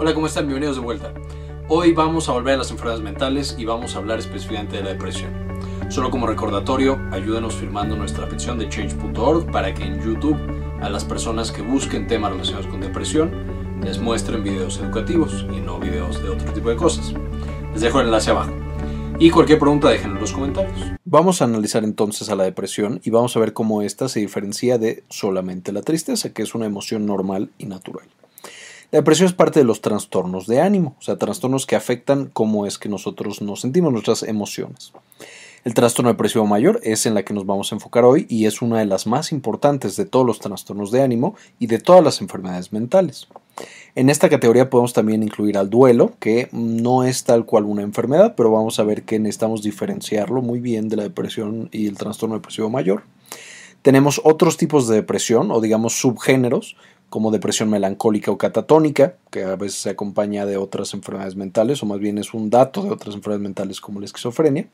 Hola, ¿cómo están? Bienvenidos de vuelta. Hoy vamos a volver a las enfermedades mentales y vamos a hablar específicamente de la depresión. Solo como recordatorio, ayúdenos firmando nuestra petición de change.org para que en YouTube a las personas que busquen temas relacionados con depresión les muestren videos educativos y no videos de otro tipo de cosas. Les dejo el enlace abajo. Y cualquier pregunta déjenlo en los comentarios. Vamos a analizar entonces a la depresión y vamos a ver cómo ésta se diferencia de solamente la tristeza, que es una emoción normal y natural. La depresión es parte de los trastornos de ánimo, o sea, trastornos que afectan cómo es que nosotros nos sentimos, nuestras emociones. El trastorno depresivo mayor es en la que nos vamos a enfocar hoy y es una de las más importantes de todos los trastornos de ánimo y de todas las enfermedades mentales. En esta categoría podemos también incluir al duelo, que no es tal cual una enfermedad, pero vamos a ver que necesitamos diferenciarlo muy bien de la depresión y el trastorno depresivo mayor. Tenemos otros tipos de depresión o digamos subgéneros como depresión melancólica o catatónica, que a veces se acompaña de otras enfermedades mentales, o más bien es un dato de otras enfermedades mentales como la esquizofrenia.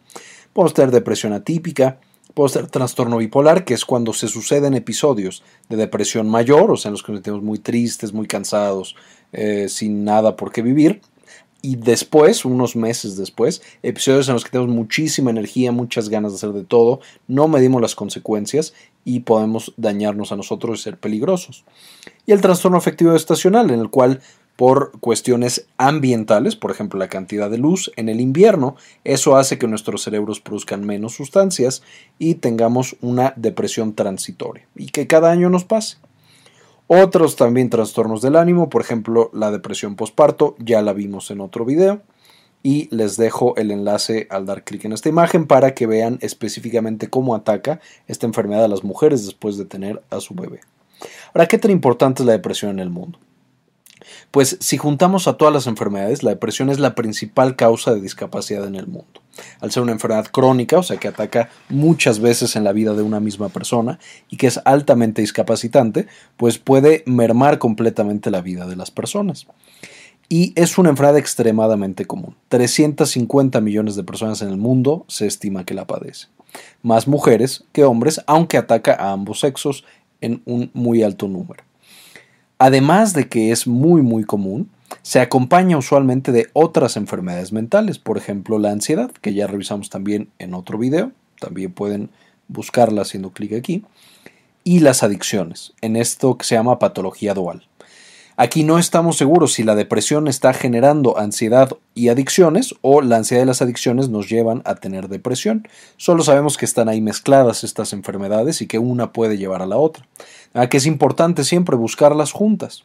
Podemos tener depresión atípica, podemos tener trastorno bipolar, que es cuando se suceden episodios de depresión mayor, o sea, en los que nos sentimos muy tristes, muy cansados, eh, sin nada por qué vivir, y después, unos meses después, episodios en los que tenemos muchísima energía, muchas ganas de hacer de todo, no medimos las consecuencias y podemos dañarnos a nosotros y ser peligrosos. Y el trastorno afectivo estacional, en el cual por cuestiones ambientales, por ejemplo la cantidad de luz en el invierno, eso hace que nuestros cerebros produzcan menos sustancias y tengamos una depresión transitoria y que cada año nos pase. Otros también trastornos del ánimo, por ejemplo la depresión postparto, ya la vimos en otro video y les dejo el enlace al dar clic en esta imagen para que vean específicamente cómo ataca esta enfermedad a las mujeres después de tener a su bebé. Ahora, ¿qué tan importante es la depresión en el mundo? Pues si juntamos a todas las enfermedades, la depresión es la principal causa de discapacidad en el mundo. Al ser una enfermedad crónica, o sea que ataca muchas veces en la vida de una misma persona y que es altamente discapacitante, pues puede mermar completamente la vida de las personas. Y es una enfermedad extremadamente común. 350 millones de personas en el mundo se estima que la padecen. Más mujeres que hombres, aunque ataca a ambos sexos en un muy alto número. Además de que es muy muy común, se acompaña usualmente de otras enfermedades mentales, por ejemplo la ansiedad, que ya revisamos también en otro video, también pueden buscarla haciendo clic aquí, y las adicciones, en esto que se llama patología dual. Aquí no estamos seguros si la depresión está generando ansiedad y adicciones o la ansiedad y las adicciones nos llevan a tener depresión. Solo sabemos que están ahí mezcladas estas enfermedades y que una puede llevar a la otra. A que es importante siempre buscarlas juntas.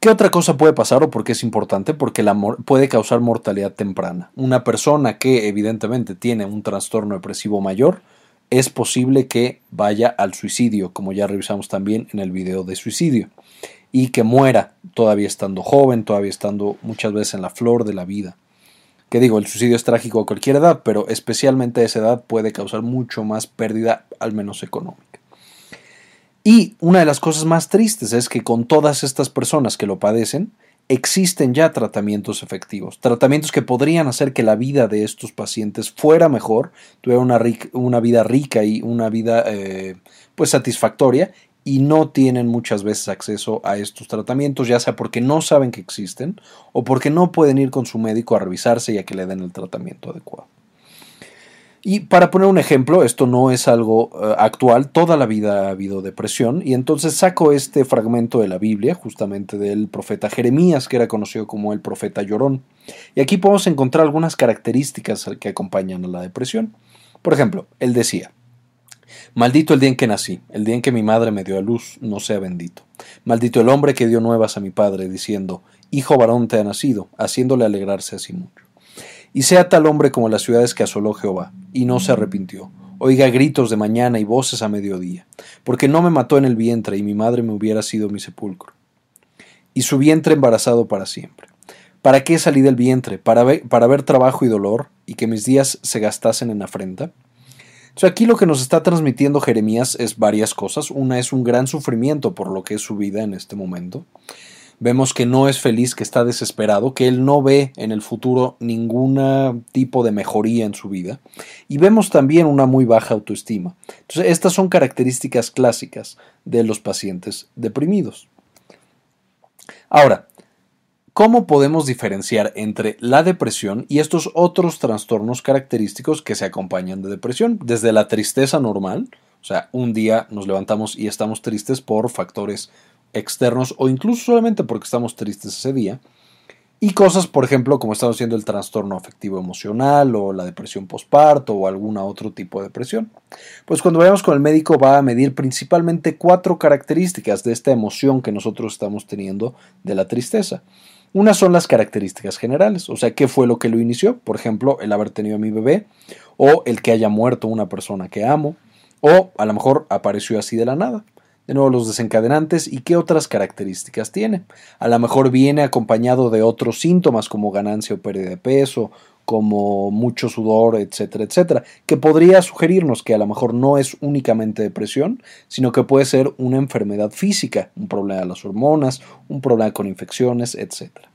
¿Qué otra cosa puede pasar o por qué es importante? Porque la puede causar mortalidad temprana. Una persona que evidentemente tiene un trastorno depresivo mayor, es posible que vaya al suicidio, como ya revisamos también en el video de suicidio y que muera todavía estando joven, todavía estando muchas veces en la flor de la vida. Que digo, el suicidio es trágico a cualquier edad, pero especialmente a esa edad puede causar mucho más pérdida, al menos económica. Y una de las cosas más tristes es que con todas estas personas que lo padecen, existen ya tratamientos efectivos, tratamientos que podrían hacer que la vida de estos pacientes fuera mejor, tuviera una, una vida rica y una vida eh, pues satisfactoria y no tienen muchas veces acceso a estos tratamientos, ya sea porque no saben que existen o porque no pueden ir con su médico a revisarse y a que le den el tratamiento adecuado. Y para poner un ejemplo, esto no es algo eh, actual, toda la vida ha habido depresión, y entonces saco este fragmento de la Biblia, justamente del profeta Jeremías, que era conocido como el profeta llorón. Y aquí podemos encontrar algunas características que acompañan a la depresión. Por ejemplo, él decía, Maldito el día en que nací, el día en que mi madre me dio a luz, no sea bendito. Maldito el hombre que dio nuevas a mi padre, diciendo, Hijo varón te ha nacido, haciéndole alegrarse así mucho. Y sea tal hombre como las ciudades que asoló Jehová, y no se arrepintió. Oiga gritos de mañana y voces a mediodía, porque no me mató en el vientre y mi madre me hubiera sido mi sepulcro. Y su vientre embarazado para siempre. ¿Para qué salí del vientre? ¿Para ver, para ver trabajo y dolor, y que mis días se gastasen en afrenta? aquí lo que nos está transmitiendo Jeremías es varias cosas. Una es un gran sufrimiento por lo que es su vida en este momento. Vemos que no es feliz, que está desesperado, que él no ve en el futuro ningún tipo de mejoría en su vida. Y vemos también una muy baja autoestima. Entonces, estas son características clásicas de los pacientes deprimidos. Ahora, ¿Cómo podemos diferenciar entre la depresión y estos otros trastornos característicos que se acompañan de depresión? Desde la tristeza normal, o sea, un día nos levantamos y estamos tristes por factores externos o incluso solamente porque estamos tristes ese día, y cosas, por ejemplo, como estamos haciendo el trastorno afectivo emocional o la depresión postparto o alguna otro tipo de depresión. Pues cuando vayamos con el médico va a medir principalmente cuatro características de esta emoción que nosotros estamos teniendo de la tristeza. Una son las características generales, o sea, qué fue lo que lo inició, por ejemplo, el haber tenido a mi bebé, o el que haya muerto una persona que amo, o a lo mejor apareció así de la nada de nuevo los desencadenantes y qué otras características tiene. A lo mejor viene acompañado de otros síntomas como ganancia o pérdida de peso, como mucho sudor, etcétera, etcétera, que podría sugerirnos que a lo mejor no es únicamente depresión, sino que puede ser una enfermedad física, un problema de las hormonas, un problema con infecciones, etcétera.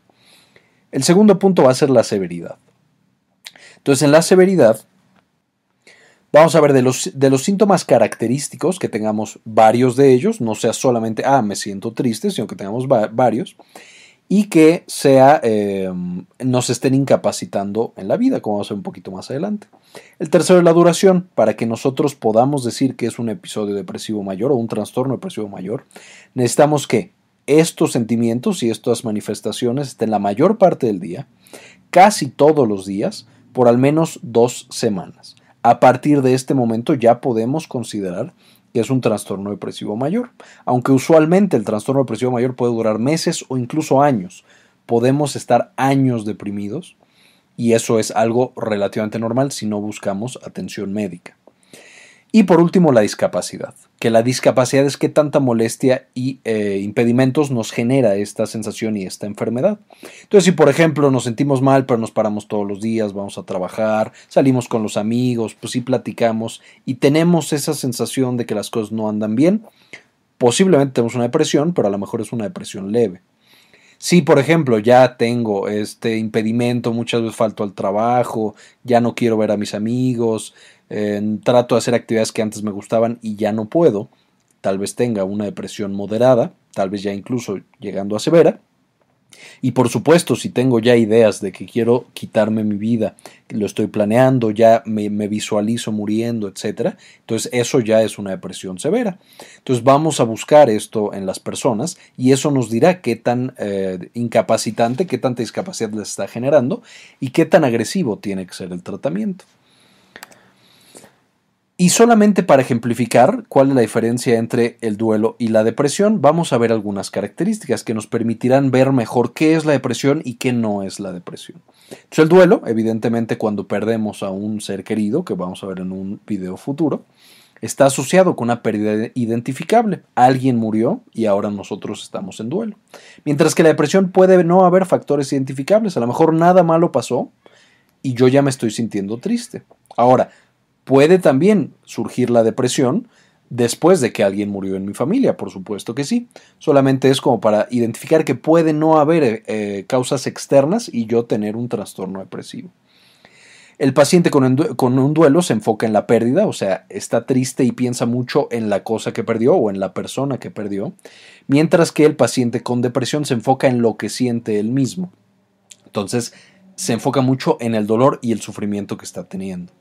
El segundo punto va a ser la severidad. Entonces, en la severidad Vamos a ver de los, de los síntomas característicos, que tengamos varios de ellos, no sea solamente, ah, me siento triste, sino que tengamos varios, y que sea, em, nos estén incapacitando en la vida, como vamos a ver un poquito más adelante. El tercero es la duración, para que nosotros podamos decir que es un episodio depresivo mayor o un trastorno depresivo mayor, necesitamos que estos sentimientos y estas manifestaciones estén la mayor parte del día, casi todos los días, por al menos dos semanas. A partir de este momento ya podemos considerar que es un trastorno depresivo mayor. Aunque usualmente el trastorno depresivo mayor puede durar meses o incluso años, podemos estar años deprimidos y eso es algo relativamente normal si no buscamos atención médica. Y por último, la discapacidad, que la discapacidad es que tanta molestia y eh, impedimentos nos genera esta sensación y esta enfermedad. Entonces, si por ejemplo nos sentimos mal, pero nos paramos todos los días, vamos a trabajar, salimos con los amigos, pues sí platicamos y tenemos esa sensación de que las cosas no andan bien, posiblemente tenemos una depresión, pero a lo mejor es una depresión leve. Si, por ejemplo, ya tengo este impedimento, muchas veces falto al trabajo, ya no quiero ver a mis amigos, trato de hacer actividades que antes me gustaban y ya no puedo, tal vez tenga una depresión moderada, tal vez ya incluso llegando a severa. Y por supuesto, si tengo ya ideas de que quiero quitarme mi vida, lo estoy planeando, ya me, visualizo muriendo, etc., entonces eso ya es una depresión severa. Entonces vamos a buscar esto en las personas y eso nos dirá qué tan eh, incapacitante, qué tanta discapacidad les está generando y qué tan agresivo tiene que ser el tratamiento. Y solamente para ejemplificar cuál es la diferencia entre el duelo y la depresión, vamos a ver algunas características que nos permitirán ver mejor qué es la depresión y qué no es la depresión. El duelo, evidentemente, cuando perdemos a un ser querido, que vamos a ver en un video futuro, está asociado con una pérdida identificable. Alguien murió y ahora nosotros estamos en duelo. Mientras que la depresión puede no haber factores identificables. A lo mejor nada malo pasó y yo ya me estoy sintiendo triste. Ahora, Puede también surgir la depresión después de que alguien murió en mi familia, por supuesto que sí. Solamente es como para identificar que puede no haber eh, causas externas y yo tener un trastorno depresivo. El paciente con, un duelo se enfoca en la pérdida, o sea, está triste y piensa mucho en la cosa que perdió o en la persona que perdió, mientras que el paciente con depresión se enfoca en lo que siente él mismo. Entonces, se enfoca mucho en el dolor y el sufrimiento que está teniendo.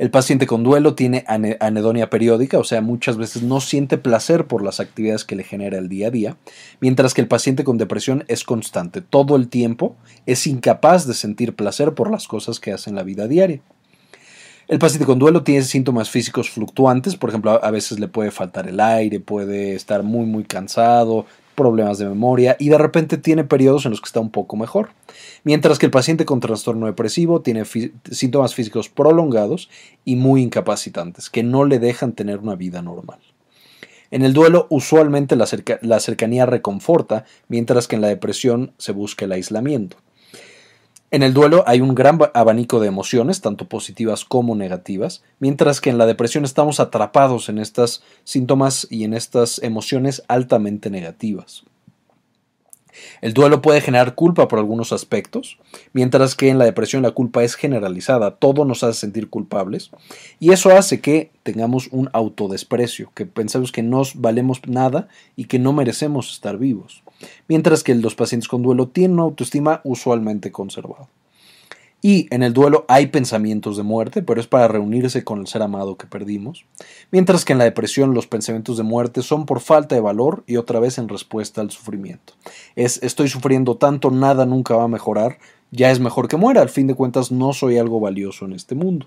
El paciente con duelo tiene anedonia periódica, o sea, muchas veces no siente placer por las actividades que le genera el día a día, mientras que el paciente con depresión es constante, todo el tiempo es incapaz de sentir placer por las cosas que hace en la vida diaria. El paciente con duelo tiene síntomas físicos fluctuantes, por ejemplo, a veces le puede faltar el aire, puede estar muy muy cansado, problemas de memoria y de repente tiene periodos en los que está un poco mejor. Mientras que el paciente con trastorno depresivo tiene síntomas físicos prolongados y muy incapacitantes, que no le dejan tener una vida normal. En el duelo usualmente la, la cercanía reconforta, mientras que en la depresión se busca el aislamiento. En el duelo hay un gran abanico de emociones, tanto positivas como negativas, mientras que en la depresión estamos atrapados en estos síntomas y en estas emociones altamente negativas. El duelo puede generar culpa por algunos aspectos, mientras que en la depresión la culpa es generalizada, todo nos hace sentir culpables, y eso hace que tengamos un autodesprecio, que pensemos que no valemos nada y que no merecemos estar vivos. Mientras que los pacientes con duelo tienen una autoestima usualmente conservada. Y en el duelo hay pensamientos de muerte, pero es para reunirse con el ser amado que perdimos, mientras que en la depresión los pensamientos de muerte son por falta de valor y otra vez en respuesta al sufrimiento. Es estoy sufriendo tanto, nada nunca va a mejorar, ya es mejor que muera, al fin de cuentas no soy algo valioso en este mundo.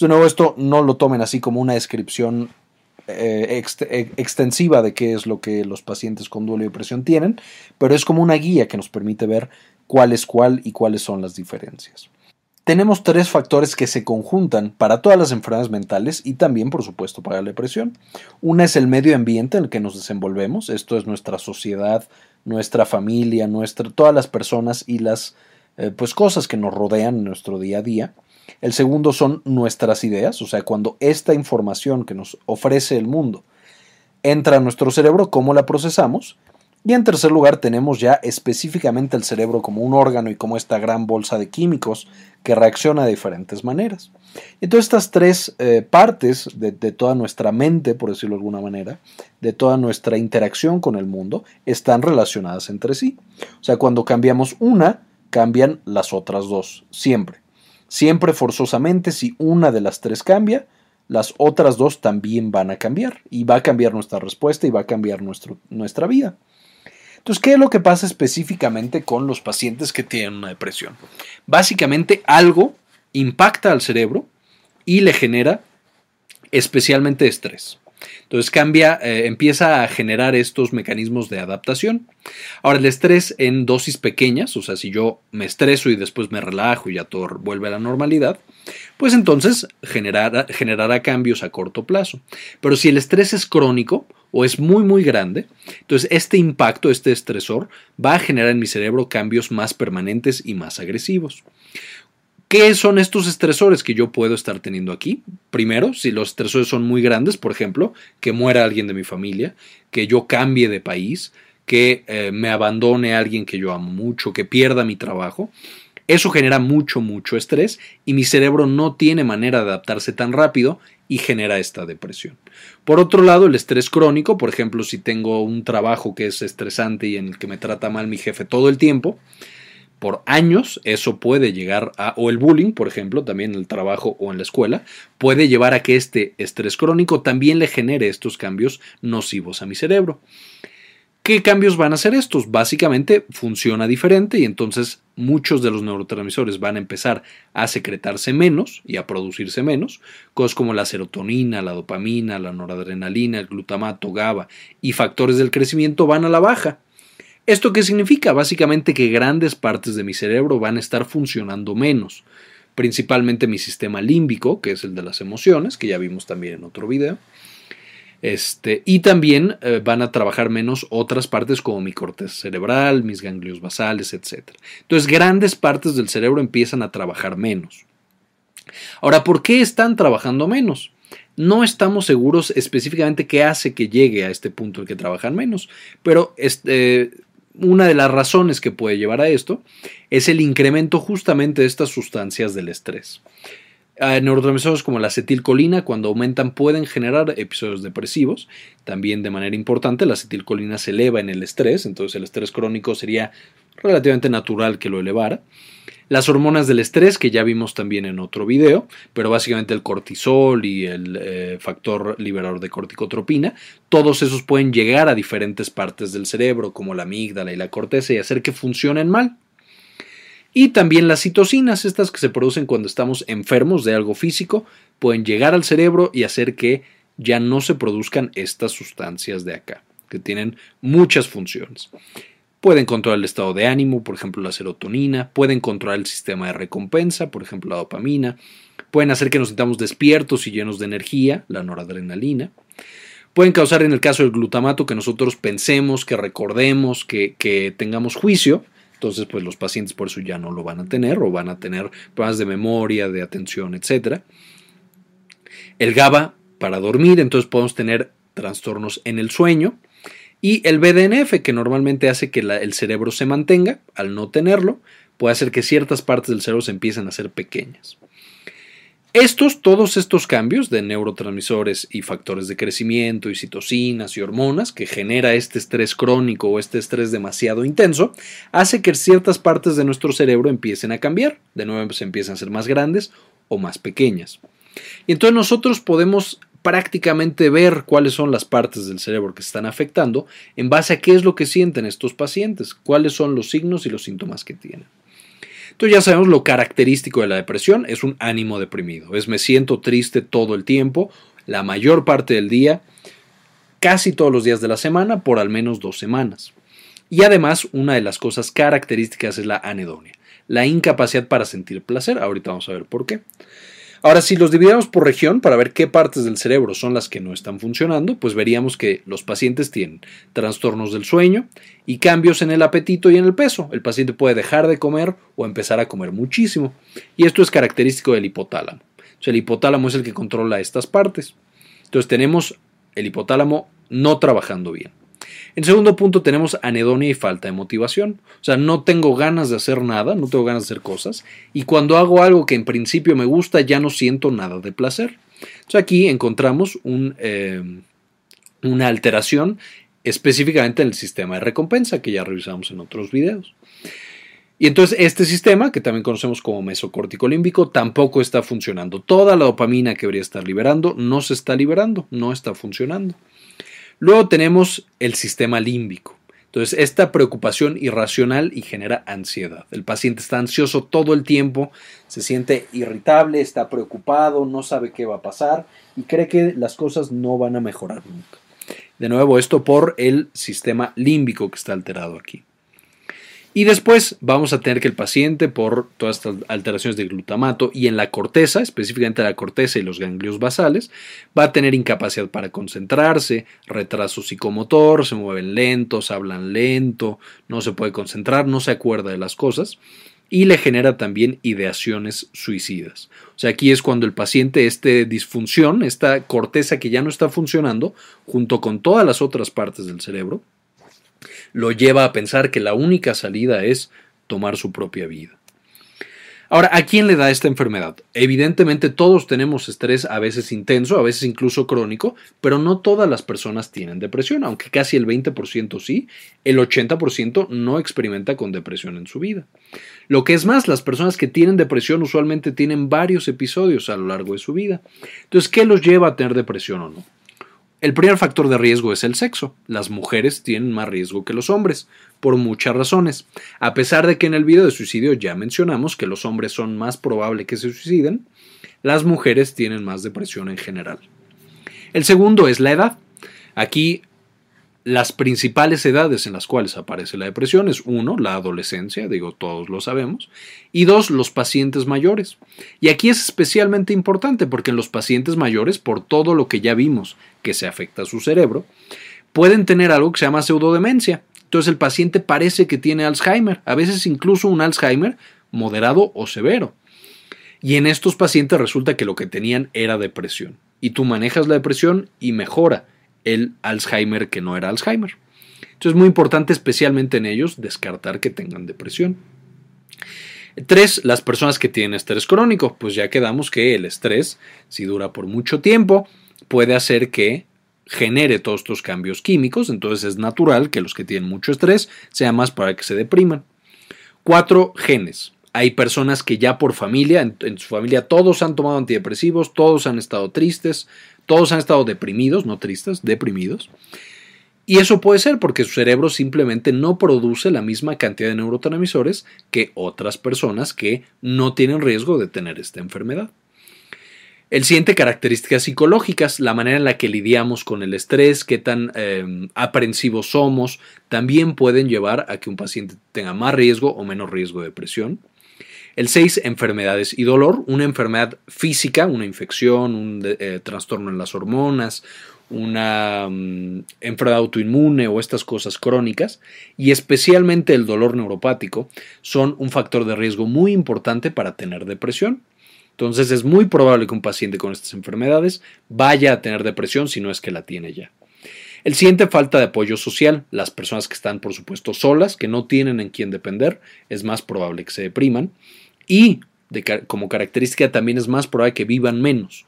De nuevo, esto no lo tomen así como una descripción eh, eh, extensiva de qué es lo que los pacientes con duelo y depresión tienen, pero es como una guía que nos permite ver cuál es cuál y cuáles son las diferencias. Tenemos tres factores que se conjuntan para todas las enfermedades mentales y también, por supuesto, para la depresión. Una es el medio ambiente en el que nos desenvolvemos, esto es nuestra sociedad, nuestra familia, nuestra, todas las personas y las eh, pues, cosas que nos rodean en nuestro día a día. El segundo son nuestras ideas, o sea, cuando esta información que nos ofrece el mundo entra a nuestro cerebro, cómo la procesamos. Y en tercer lugar tenemos ya específicamente el cerebro como un órgano y como esta gran bolsa de químicos que reacciona de diferentes maneras. Entonces estas tres eh, partes de, de, toda nuestra mente, por decirlo de alguna manera, de toda nuestra interacción con el mundo, están relacionadas entre sí. O sea, cuando cambiamos una, cambian las otras dos, siempre. Siempre forzosamente, si una de las tres cambia, las otras dos también van a cambiar y va a cambiar nuestra respuesta y va a cambiar nuestro, nuestra vida. Entonces, ¿qué es lo que pasa específicamente con los pacientes que tienen una depresión? Básicamente algo impacta al cerebro y le genera especialmente estrés. Entonces cambia, eh, empieza a generar estos mecanismos de adaptación. Ahora el estrés en dosis pequeñas, o sea, si yo me estreso y después me relajo y ya todo vuelve a la normalidad, pues entonces generará, generará cambios a corto plazo. Pero si el estrés es crónico o es muy muy grande, entonces este impacto, este estresor, va a generar en mi cerebro cambios más permanentes y más agresivos. ¿Qué son estos estresores que yo puedo estar teniendo aquí? Primero, si los estresores son muy grandes, por ejemplo, que muera alguien de mi familia, que yo cambie de país, que eh, me abandone alguien que yo amo mucho, que pierda mi trabajo, eso genera mucho, mucho estrés y mi cerebro no tiene manera de adaptarse tan rápido y genera esta depresión. Por otro lado, el estrés crónico, por ejemplo, si tengo un trabajo que es estresante y en el que me trata mal mi jefe todo el tiempo, por años, eso puede llegar a, o el bullying, por ejemplo, también en el trabajo o en la escuela, puede llevar a que este estrés crónico también le genere estos cambios nocivos a mi cerebro. ¿Qué cambios van a ser estos? Básicamente funciona diferente y entonces muchos de los neurotransmisores van a empezar a secretarse menos y a producirse menos, cosas como la serotonina, la dopamina, la noradrenalina, el glutamato, GABA y factores del crecimiento van a la baja ¿Esto qué significa? Básicamente que grandes partes de mi cerebro van a estar funcionando menos, principalmente mi sistema límbico, que es el de las emociones, que ya vimos también en otro video. Este, y también eh, van a trabajar menos otras partes como mi corteza cerebral, mis ganglios basales, etc. Entonces, grandes partes del cerebro empiezan a trabajar menos. Ahora, ¿por qué están trabajando menos? No estamos seguros específicamente qué hace que llegue a este punto en que trabajan menos, pero este, una de las razones que puede llevar a esto es el incremento justamente de estas sustancias del estrés. Neurotransmisores como la acetilcolina, cuando aumentan, pueden generar episodios depresivos. También, de manera importante, la acetilcolina se eleva en el estrés, entonces el estrés crónico sería relativamente natural que lo elevara. Las hormonas del estrés, que ya vimos también en otro video, pero básicamente el cortisol y el eh, factor liberador de corticotropina, todos esos pueden llegar a diferentes partes del cerebro, como la amígdala y la corteza, y hacer que funcionen mal. Y también las citocinas, estas que se producen cuando estamos enfermos de algo físico, pueden llegar al cerebro y hacer que ya no se produzcan estas sustancias de acá, que tienen muchas funciones. Pueden controlar el estado de ánimo, por ejemplo la serotonina, pueden controlar el sistema de recompensa, por ejemplo la dopamina, pueden hacer que nos sintamos despiertos y llenos de energía, la noradrenalina, pueden causar en el caso del glutamato que nosotros pensemos, que recordemos, que, que tengamos juicio, entonces pues los pacientes por eso ya no lo van a tener o van a tener problemas de memoria, de atención, etc. El GABA para dormir, entonces podemos tener trastornos en el sueño, y el BDNF, que normalmente hace que el cerebro se mantenga, al no tenerlo, puede hacer que ciertas partes del cerebro se empiecen a hacer pequeñas. Estos, todos estos cambios de neurotransmisores y factores de crecimiento y citocinas y hormonas que genera este estrés crónico o este estrés demasiado intenso, hace que ciertas partes de nuestro cerebro empiecen a cambiar, de nuevo se empiezan a ser más grandes o más pequeñas. Y entonces nosotros podemos prácticamente ver cuáles son las partes del cerebro que están afectando en base a qué es lo que sienten estos pacientes, cuáles son los signos y los síntomas que tienen. Entonces ya sabemos lo característico de la depresión es un ánimo deprimido. Es me siento triste todo el tiempo, la mayor parte del día, casi todos los días de la semana, por al menos dos semanas. Y además, una de las cosas características es la anedonia, la incapacidad para sentir placer. Ahorita vamos a ver por qué. Ahora, si los dividiéramos por región para ver qué partes del cerebro son las que no están funcionando, pues veríamos que los pacientes tienen trastornos del sueño y cambios en el apetito y en el peso. El paciente puede dejar de comer o empezar a comer muchísimo. Y esto es característico del hipotálamo. el hipotálamo es el que controla estas partes. Entonces tenemos el hipotálamo no trabajando bien. En segundo punto tenemos anedonia y falta de motivación. O sea, no tengo ganas de hacer nada, no tengo ganas de hacer cosas. Y cuando hago algo que en principio me gusta, ya no siento nada de placer. Entonces aquí encontramos eh, una alteración específicamente en el sistema de recompensa que ya revisamos en otros videos. Y entonces este sistema, que también conocemos como mesocórtico límbico, tampoco está funcionando. Toda la dopamina que debería estar liberando no se está liberando, no está funcionando. Luego tenemos el sistema límbico. Entonces, esta preocupación irracional y genera ansiedad. El paciente está ansioso todo el tiempo, se siente irritable, está preocupado, no sabe qué va a pasar y cree que las cosas no van a mejorar nunca. De nuevo, esto por el sistema límbico que está alterado aquí. Y después vamos a tener que el paciente, por todas estas alteraciones de glutamato y en la corteza, específicamente la corteza y los ganglios basales, va a tener incapacidad para concentrarse, retraso psicomotor, se mueven lentos, hablan lento, no se puede concentrar, no se acuerda de las cosas y le genera también ideaciones suicidas. O sea, aquí es cuando el paciente, esta disfunción, esta corteza que ya no está funcionando, junto con todas las otras partes del cerebro, lo lleva a pensar que la única salida es tomar su propia vida. Ahora, ¿a quién le da esta enfermedad? Evidentemente todos tenemos estrés a veces intenso, a veces incluso crónico, pero no todas las personas tienen depresión, aunque casi el 20% sí, el 80% no experimenta con depresión en su vida. Lo que es más, las personas que tienen depresión usualmente tienen varios episodios a lo largo de su vida. Entonces, ¿qué los lleva a tener depresión o no? El primer factor de riesgo es el sexo. Las mujeres tienen más riesgo que los hombres, por muchas razones. A pesar de que en el video de suicidio ya mencionamos que los hombres son más probable que se suiciden, las mujeres tienen más depresión en general. El segundo es la edad. Aquí las principales edades en las cuales aparece la depresión es uno, la adolescencia, digo todos lo sabemos, y dos, los pacientes mayores. Y aquí es especialmente importante porque en los pacientes mayores, por todo lo que ya vimos que se afecta a su cerebro, pueden tener algo que se llama pseudodemencia. Entonces el paciente parece que tiene Alzheimer, a veces incluso un Alzheimer moderado o severo. Y en estos pacientes resulta que lo que tenían era depresión. Y tú manejas la depresión y mejora el Alzheimer que no era Alzheimer. Entonces es muy importante, especialmente en ellos, descartar que tengan depresión. Tres, las personas que tienen estrés crónico. Pues ya quedamos que el estrés, si dura por mucho tiempo, puede hacer que genere todos estos cambios químicos, entonces es natural que los que tienen mucho estrés sea más para que se depriman. Cuatro, genes. Hay personas que ya por familia, en, su familia todos han tomado antidepresivos, todos han estado tristes, todos han estado deprimidos, no tristes, deprimidos. Y eso puede ser porque su cerebro simplemente no produce la misma cantidad de neurotransmisores que otras personas que no tienen riesgo de tener esta enfermedad. El siguiente, características psicológicas, la manera en la que lidiamos con el estrés, qué tan eh, aprensivos somos, también pueden llevar a que un paciente tenga más riesgo o menos riesgo de depresión. El 6, enfermedades y dolor. Una enfermedad física, una infección, un eh, trastorno en las hormonas, una mm, enfermedad autoinmune o estas cosas crónicas, y especialmente el dolor neuropático, son un factor de riesgo muy importante para tener depresión. Entonces es muy probable que un paciente con estas enfermedades vaya a tener depresión si no es que la tiene ya. El siguiente, falta de apoyo social. Las personas que están, por supuesto, solas, que no tienen en quién depender, es más probable que se depriman. Y como característica también es más probable que vivan menos.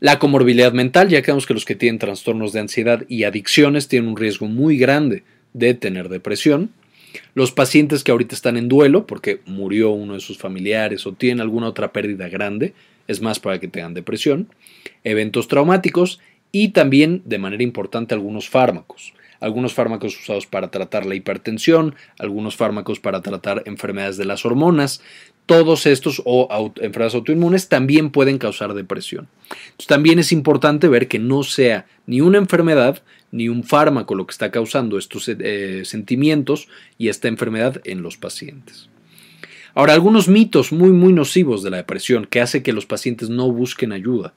La comorbilidad mental, ya que vemos que los que tienen trastornos de ansiedad y adicciones tienen un riesgo muy grande de tener depresión. Los pacientes que ahorita están en duelo porque murió uno de sus familiares o tienen alguna otra pérdida grande, es más para que tengan depresión. Eventos traumáticos y también, de manera importante, algunos fármacos algunos fármacos usados para tratar la hipertensión, algunos fármacos para tratar enfermedades de las hormonas. Todos estos o enfermedades autoinmunes también pueden causar depresión. Entonces, también es importante ver que no sea ni una enfermedad ni un fármaco lo que está causando estos eh, sentimientos y esta enfermedad en los pacientes. Ahora, algunos mitos muy, muy nocivos de la depresión que hace que los pacientes no busquen ayuda.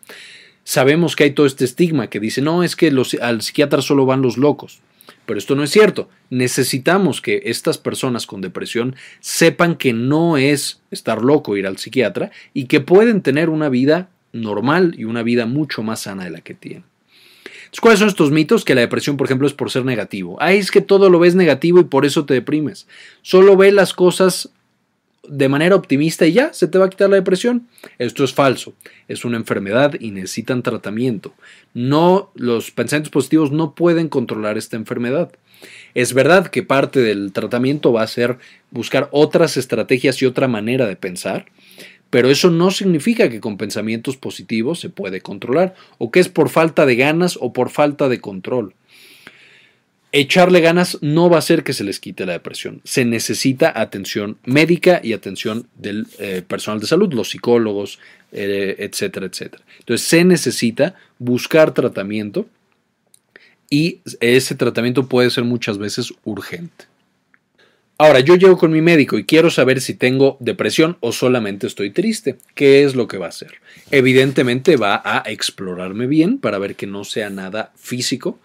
Sabemos que hay todo este estigma que dice, no, es que los, al psiquiatra solo van los locos. Pero esto no es cierto. Necesitamos que estas personas con depresión sepan que no es estar loco ir al psiquiatra y que pueden tener una vida normal y una vida mucho más sana de la que tienen. ¿Cuáles son estos mitos? Que la depresión, por ejemplo, es por ser negativo. Ay, es que todo lo ves negativo y por eso te deprimes. Solo ve las cosas de manera optimista y ya se te va a quitar la depresión. Esto es falso. Es una enfermedad y necesitan tratamiento. No, los pensamientos positivos no pueden controlar esta enfermedad. Es verdad que parte del tratamiento va a ser buscar otras estrategias y otra manera de pensar, pero eso no significa que con pensamientos positivos se puede controlar o que es por falta de ganas o por falta de control echarle ganas no va a hacer que se les quite la depresión. Se necesita atención médica y atención del eh, personal de salud, los psicólogos, eh, etcétera, etcétera. Entonces se necesita buscar tratamiento y ese tratamiento puede ser muchas veces urgente. Ahora, yo llego con mi médico y quiero saber si tengo depresión o solamente estoy triste. ¿Qué es lo que va a hacer? Evidentemente va a explorarme bien para ver que no sea nada físico.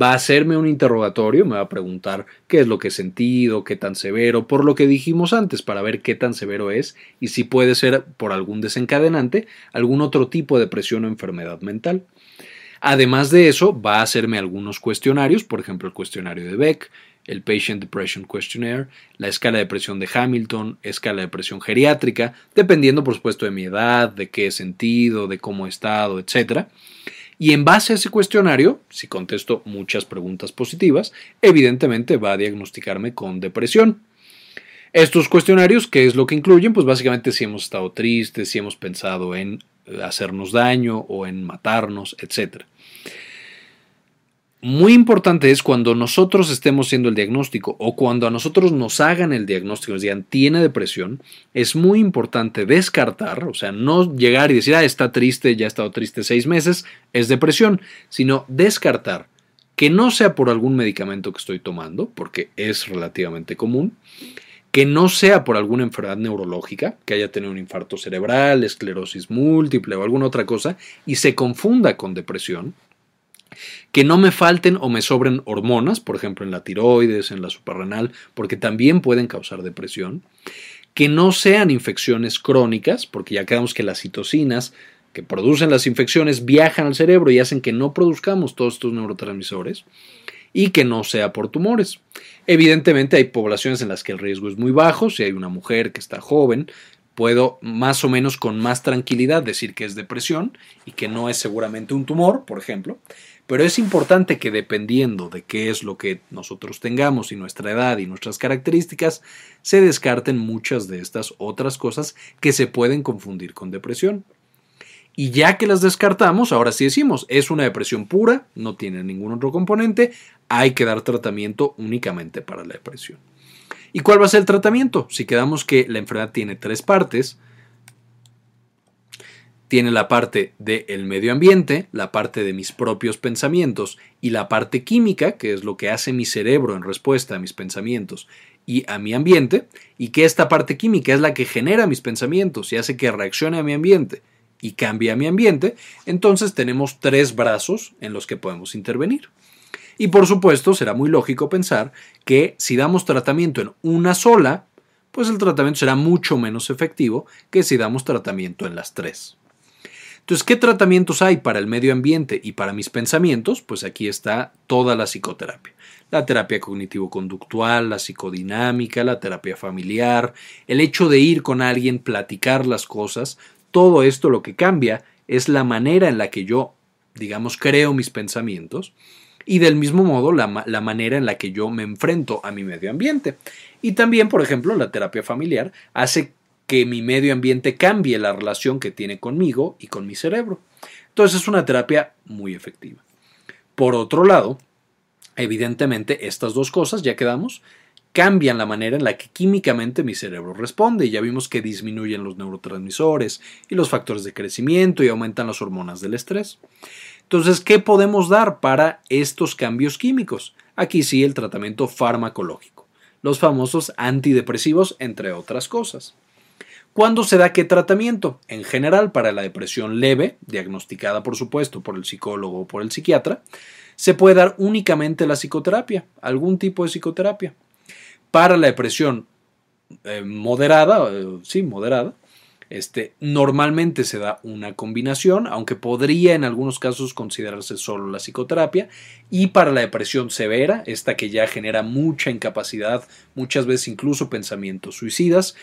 Va a hacerme un interrogatorio, me va a preguntar qué es lo que he sentido, qué tan severo, por lo que dijimos antes, para ver qué tan severo es y si puede ser por algún desencadenante, algún otro tipo de depresión o enfermedad mental. Además de eso, va a hacerme algunos cuestionarios, por ejemplo el cuestionario de Beck, el Patient Depression Questionnaire, la escala de presión de Hamilton, escala de presión geriátrica, dependiendo por supuesto de mi edad, de qué he sentido, de cómo he estado, etc. Y en base a ese cuestionario, si contesto muchas preguntas positivas, evidentemente va a diagnosticarme con depresión. Estos cuestionarios, ¿qué es lo que incluyen? Pues básicamente si hemos estado tristes, si hemos pensado en hacernos daño o en matarnos, etc muy importante es cuando nosotros estemos haciendo el diagnóstico o cuando a nosotros nos hagan el diagnóstico, nos digan tiene depresión, es muy importante descartar, o sea, no llegar y decir, ah, está triste, ya ha estado triste seis meses, es depresión, sino descartar que no sea por algún medicamento que estoy tomando, porque es relativamente común, que no sea por alguna enfermedad neurológica, que haya tenido un infarto cerebral, esclerosis múltiple o alguna otra cosa, y se confunda con depresión, que no me falten o me sobren hormonas, por ejemplo en la tiroides, en la suprarrenal, porque también pueden causar depresión. Que no sean infecciones crónicas, porque ya quedamos que las citocinas que producen las infecciones viajan al cerebro y hacen que no produzcamos todos estos neurotransmisores y que no sea por tumores. Evidentemente hay poblaciones en las que el riesgo es muy bajo, si hay una mujer que está joven, puedo más o menos con más tranquilidad decir que es depresión y que no es seguramente un tumor, por ejemplo, pero es importante que dependiendo de qué es lo que nosotros tengamos y nuestra edad y nuestras características, se descarten muchas de estas otras cosas que se pueden confundir con depresión. Y ya que las descartamos, ahora sí decimos, es una depresión pura, no tiene ningún otro componente, hay que dar tratamiento únicamente para la depresión. ¿Y cuál va a ser el tratamiento? Si quedamos que la enfermedad tiene tres partes, tiene la parte del medio ambiente, la parte de mis propios pensamientos y la parte química, que es lo que hace mi cerebro en respuesta a mis pensamientos y a mi ambiente, y que esta parte química es la que genera mis pensamientos y hace que reaccione a mi ambiente y cambie a mi ambiente, entonces tenemos tres brazos en los que podemos intervenir. Y por supuesto, será muy lógico pensar que si damos tratamiento en una sola, pues el tratamiento será mucho menos efectivo que si damos tratamiento en las tres. Entonces, ¿qué tratamientos hay para el medio ambiente y para mis pensamientos? Pues aquí está toda la psicoterapia. la terapia cognitivo-conductual, la psicodinámica, la terapia familiar, el hecho de ir con alguien, platicar las cosas, todo esto lo que cambia es la manera en la que yo, digamos, creo mis pensamientos y del mismo modo la, la, manera en la que yo me enfrento a mi medio ambiente. Y también, por ejemplo, la terapia familiar hace que mi medio ambiente cambie la relación que tiene conmigo y con mi cerebro. Entonces es una terapia muy efectiva. Por otro lado, evidentemente estas dos cosas, ya quedamos, cambian la manera en la que químicamente mi cerebro responde. Ya vimos que disminuyen los neurotransmisores y los factores de crecimiento y aumentan las hormonas del estrés. Entonces, ¿qué podemos dar para estos cambios químicos? Aquí sí el tratamiento farmacológico, los famosos antidepresivos, entre otras cosas. ¿Cuándo se da qué tratamiento? En general, para la depresión leve, diagnosticada por supuesto por el psicólogo o por el psiquiatra, se puede dar únicamente la psicoterapia, algún tipo de psicoterapia. Para la depresión eh, moderada, eh, sí, moderada, este, normalmente se da una combinación, aunque podría en algunos casos considerarse solo la psicoterapia. Y para la depresión severa, esta que ya genera mucha incapacidad, muchas veces incluso pensamientos suicidas,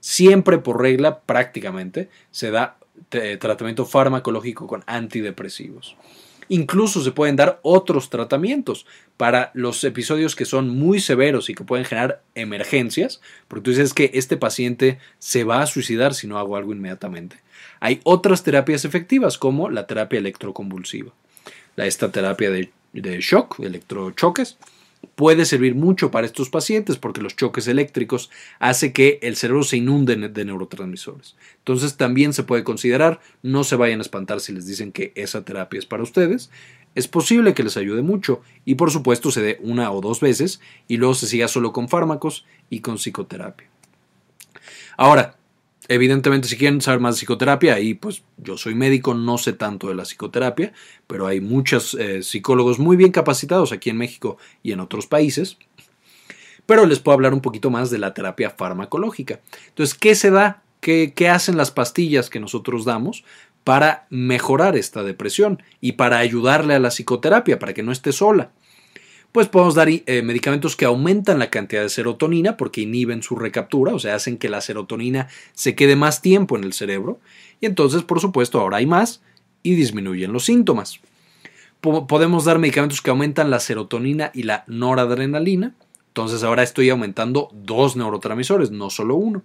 siempre por regla prácticamente se da eh, tratamiento farmacológico con antidepresivos. Incluso se pueden dar otros tratamientos para los episodios que son muy severos y que pueden generar emergencias, porque tú dices que este paciente se va a suicidar si no hago algo inmediatamente. Hay otras terapias efectivas como la terapia electroconvulsiva, esta terapia de, de shock, electrochoques, puede servir mucho para estos pacientes porque los choques eléctricos hace que el cerebro se inunde de neurotransmisores. Entonces también se puede considerar, no se vayan a espantar si les dicen que esa terapia es para ustedes, es posible que les ayude mucho y por supuesto se dé una o dos veces y luego se siga solo con fármacos y con psicoterapia. Ahora, Evidentemente, si quieren saber más de psicoterapia, ahí pues yo soy médico, no sé tanto de la psicoterapia, pero hay muchos eh, psicólogos muy bien capacitados aquí en México y en otros países. Pero les puedo hablar un poquito más de la terapia farmacológica. Entonces, ¿qué se da? ¿Qué, qué hacen las pastillas que nosotros damos para mejorar esta depresión y para ayudarle a la psicoterapia, para que no esté sola? Pues podemos dar eh, medicamentos que aumentan la cantidad de serotonina porque inhiben su recaptura, o sea, hacen que la serotonina se quede más tiempo en el cerebro y entonces, por supuesto, ahora hay más y disminuyen los síntomas. podemos dar medicamentos que aumentan la serotonina y la noradrenalina, entonces ahora estoy aumentando dos neurotransmisores, no solo uno.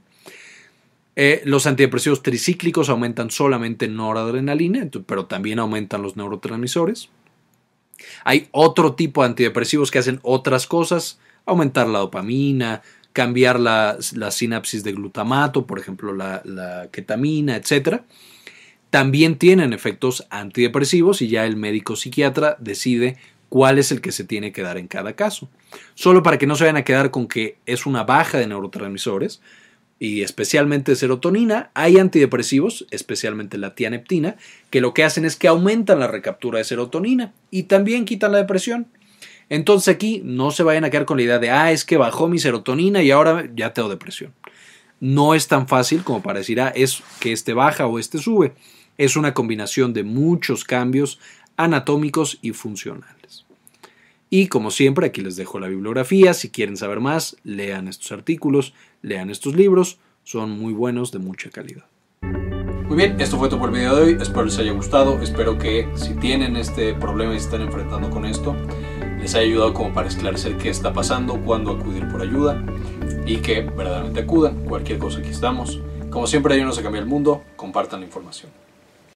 Eh, los antidepresivos tricíclicos aumentan solamente noradrenalina, pero también aumentan los neurotransmisores. Hay otro tipo de antidepresivos que hacen otras cosas, aumentar la dopamina, cambiar la, sinapsis de glutamato, por ejemplo la, ketamina, etc. También tienen efectos antidepresivos y ya el médico psiquiatra decide cuál es el que se tiene que dar en cada caso. Solo para que no se vayan a quedar con que es una baja de neurotransmisores, y especialmente serotonina, hay antidepresivos, especialmente la tianeptina, que lo que hacen es que aumentan la recaptura de serotonina y también quitan la depresión. Entonces aquí no se vayan a quedar con la idea de, ah, es que bajó mi serotonina y ahora ya tengo depresión. No es tan fácil como para decir, ah, es que este baja o este sube. Es una combinación de muchos cambios anatómicos y funcionales. Y como siempre, aquí les dejo la bibliografía. Si quieren saber más, lean estos artículos, lean estos libros. Son muy buenos, de mucha calidad. Muy bien, esto fue todo por el video de hoy. Espero les haya gustado. Espero que si tienen este problema y se están enfrentando con esto, les haya ayudado como para esclarecer qué está pasando, cuándo acudir por ayuda y que verdaderamente acudan. Cualquier cosa aquí estamos. Como siempre, ayúdenos a cambiar el mundo. Compartan la información.